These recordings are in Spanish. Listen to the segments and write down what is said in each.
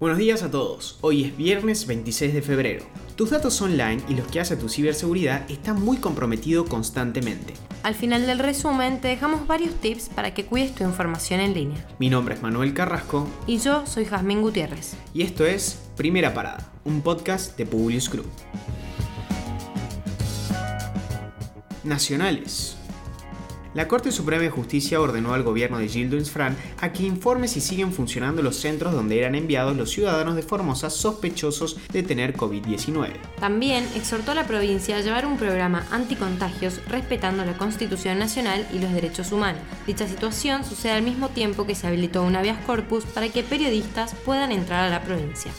Buenos días a todos, hoy es viernes 26 de febrero. Tus datos online y los que hace tu ciberseguridad están muy comprometidos constantemente. Al final del resumen te dejamos varios tips para que cuides tu información en línea. Mi nombre es Manuel Carrasco Y yo soy Jazmín Gutiérrez. y esto es Primera Parada, un podcast de Publius Group. Nacionales. La Corte Suprema de Justicia ordenó al gobierno de Gildo Fran a que informe si siguen funcionando los centros donde eran enviados los ciudadanos de Formosa sospechosos de tener COVID-19. También exhortó a la provincia a llevar un programa anticontagios respetando la Constitución Nacional y los derechos humanos. Dicha situación sucede al mismo tiempo que se habilitó un habeas corpus para que periodistas puedan entrar a la provincia.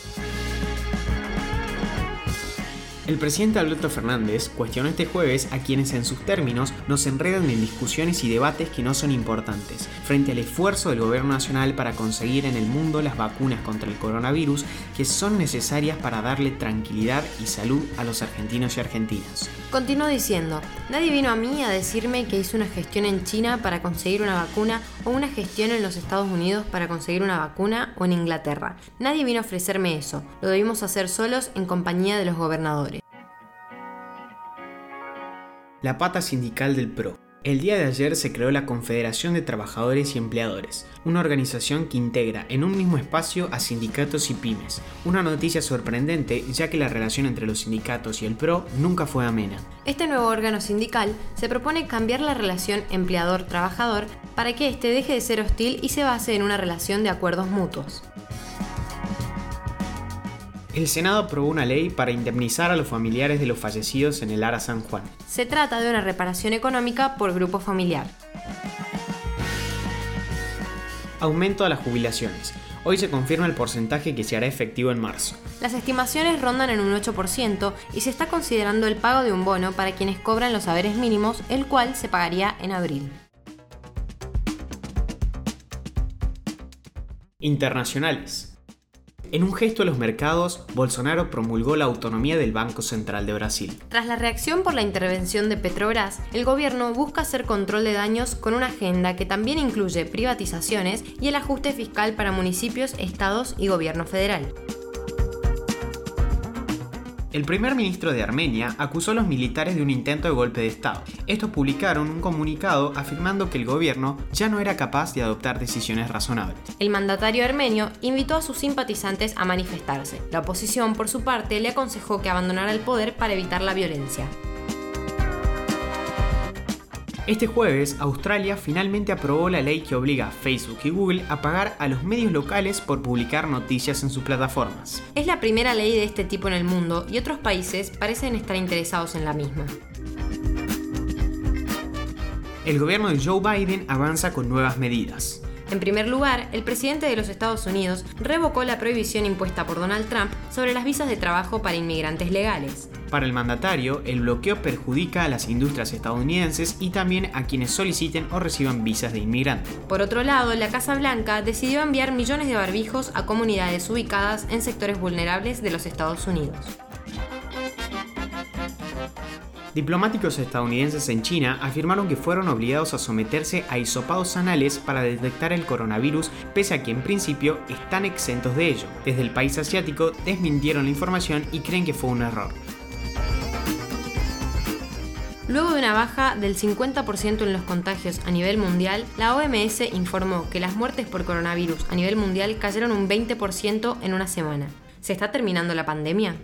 El presidente Alberto Fernández cuestionó este jueves a quienes en sus términos nos enredan en discusiones y debates que no son importantes, frente al esfuerzo del gobierno nacional para conseguir en el mundo las vacunas contra el coronavirus que son necesarias para darle tranquilidad y salud a los argentinos y argentinas. Continuó diciendo, nadie vino a mí a decirme que hice una gestión en China para conseguir una vacuna o una gestión en los Estados Unidos para conseguir una vacuna o en Inglaterra. Nadie vino a ofrecerme eso, lo debimos hacer solos en compañía de los gobernadores. La pata sindical del PRO. El día de ayer se creó la Confederación de Trabajadores y Empleadores, una organización que integra en un mismo espacio a sindicatos y pymes. Una noticia sorprendente ya que la relación entre los sindicatos y el PRO nunca fue amena. Este nuevo órgano sindical se propone cambiar la relación empleador-trabajador para que éste deje de ser hostil y se base en una relación de acuerdos mutuos. El Senado aprobó una ley para indemnizar a los familiares de los fallecidos en el Ara San Juan. Se trata de una reparación económica por grupo familiar. Aumento a las jubilaciones. Hoy se confirma el porcentaje que se hará efectivo en marzo. Las estimaciones rondan en un 8% y se está considerando el pago de un bono para quienes cobran los saberes mínimos, el cual se pagaría en abril. Internacionales. En un gesto a los mercados, Bolsonaro promulgó la autonomía del Banco Central de Brasil. Tras la reacción por la intervención de Petrobras, el gobierno busca hacer control de daños con una agenda que también incluye privatizaciones y el ajuste fiscal para municipios, estados y gobierno federal. El primer ministro de Armenia acusó a los militares de un intento de golpe de Estado. Estos publicaron un comunicado afirmando que el gobierno ya no era capaz de adoptar decisiones razonables. El mandatario armenio invitó a sus simpatizantes a manifestarse. La oposición, por su parte, le aconsejó que abandonara el poder para evitar la violencia. Este jueves, Australia finalmente aprobó la ley que obliga a Facebook y Google a pagar a los medios locales por publicar noticias en sus plataformas. Es la primera ley de este tipo en el mundo y otros países parecen estar interesados en la misma. El gobierno de Joe Biden avanza con nuevas medidas. En primer lugar, el presidente de los Estados Unidos revocó la prohibición impuesta por Donald Trump sobre las visas de trabajo para inmigrantes legales. Para el mandatario, el bloqueo perjudica a las industrias estadounidenses y también a quienes soliciten o reciban visas de inmigrante. Por otro lado, la Casa Blanca decidió enviar millones de barbijos a comunidades ubicadas en sectores vulnerables de los Estados Unidos. Diplomáticos estadounidenses en China afirmaron que fueron obligados a someterse a hisopados anales para detectar el coronavirus, pese a que en principio están exentos de ello. Desde el país asiático desmintieron la información y creen que fue un error. Luego de una baja del 50% en los contagios a nivel mundial, la OMS informó que las muertes por coronavirus a nivel mundial cayeron un 20% en una semana. ¿Se está terminando la pandemia?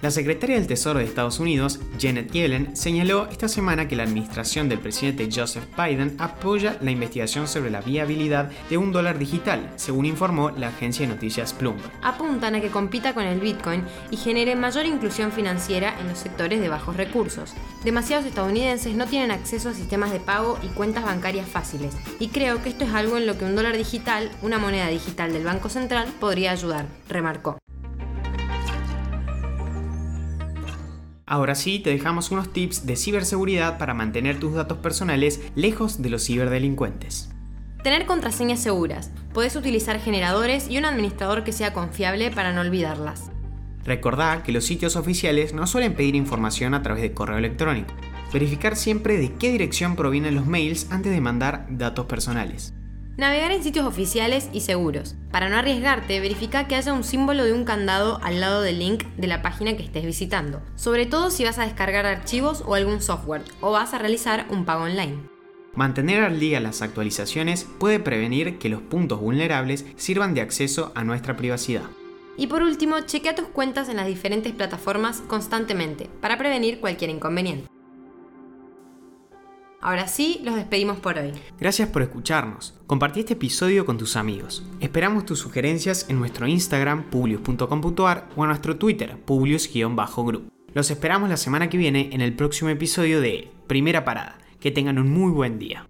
La secretaria del Tesoro de Estados Unidos, Janet Yellen, señaló esta semana que la administración del presidente Joseph Biden apoya la investigación sobre la viabilidad de un dólar digital, según informó la agencia de noticias Bloomberg. Apuntan a que compita con el Bitcoin y genere mayor inclusión financiera en los sectores de bajos recursos. Demasiados estadounidenses no tienen acceso a sistemas de pago y cuentas bancarias fáciles, y creo que esto es algo en lo que un dólar digital, una moneda digital del Banco Central, podría ayudar, remarcó. Ahora sí, te dejamos unos tips de ciberseguridad para mantener tus datos personales lejos de los ciberdelincuentes. Tener contraseñas seguras. Podés utilizar generadores y un administrador que sea confiable para no olvidarlas. Recordá que los sitios oficiales no suelen pedir información a través de correo electrónico. Verificar siempre de qué dirección provienen los mails antes de mandar datos personales. Navegar en sitios oficiales y seguros. Para no arriesgarte, verifica que haya un símbolo de un candado al lado del link de la página que estés visitando, sobre todo si vas a descargar archivos o algún software o vas a realizar un pago online. Mantener al día las actualizaciones puede prevenir que los puntos vulnerables sirvan de acceso a nuestra privacidad. Y por último, chequea tus cuentas en las diferentes plataformas constantemente para prevenir cualquier inconveniente. Ahora sí, los despedimos por hoy. Gracias por escucharnos. Compartí este episodio con tus amigos. Esperamos tus sugerencias en nuestro Instagram, publius.com.ar o en nuestro Twitter, publius-group. Los esperamos la semana que viene en el próximo episodio de Primera Parada. Que tengan un muy buen día.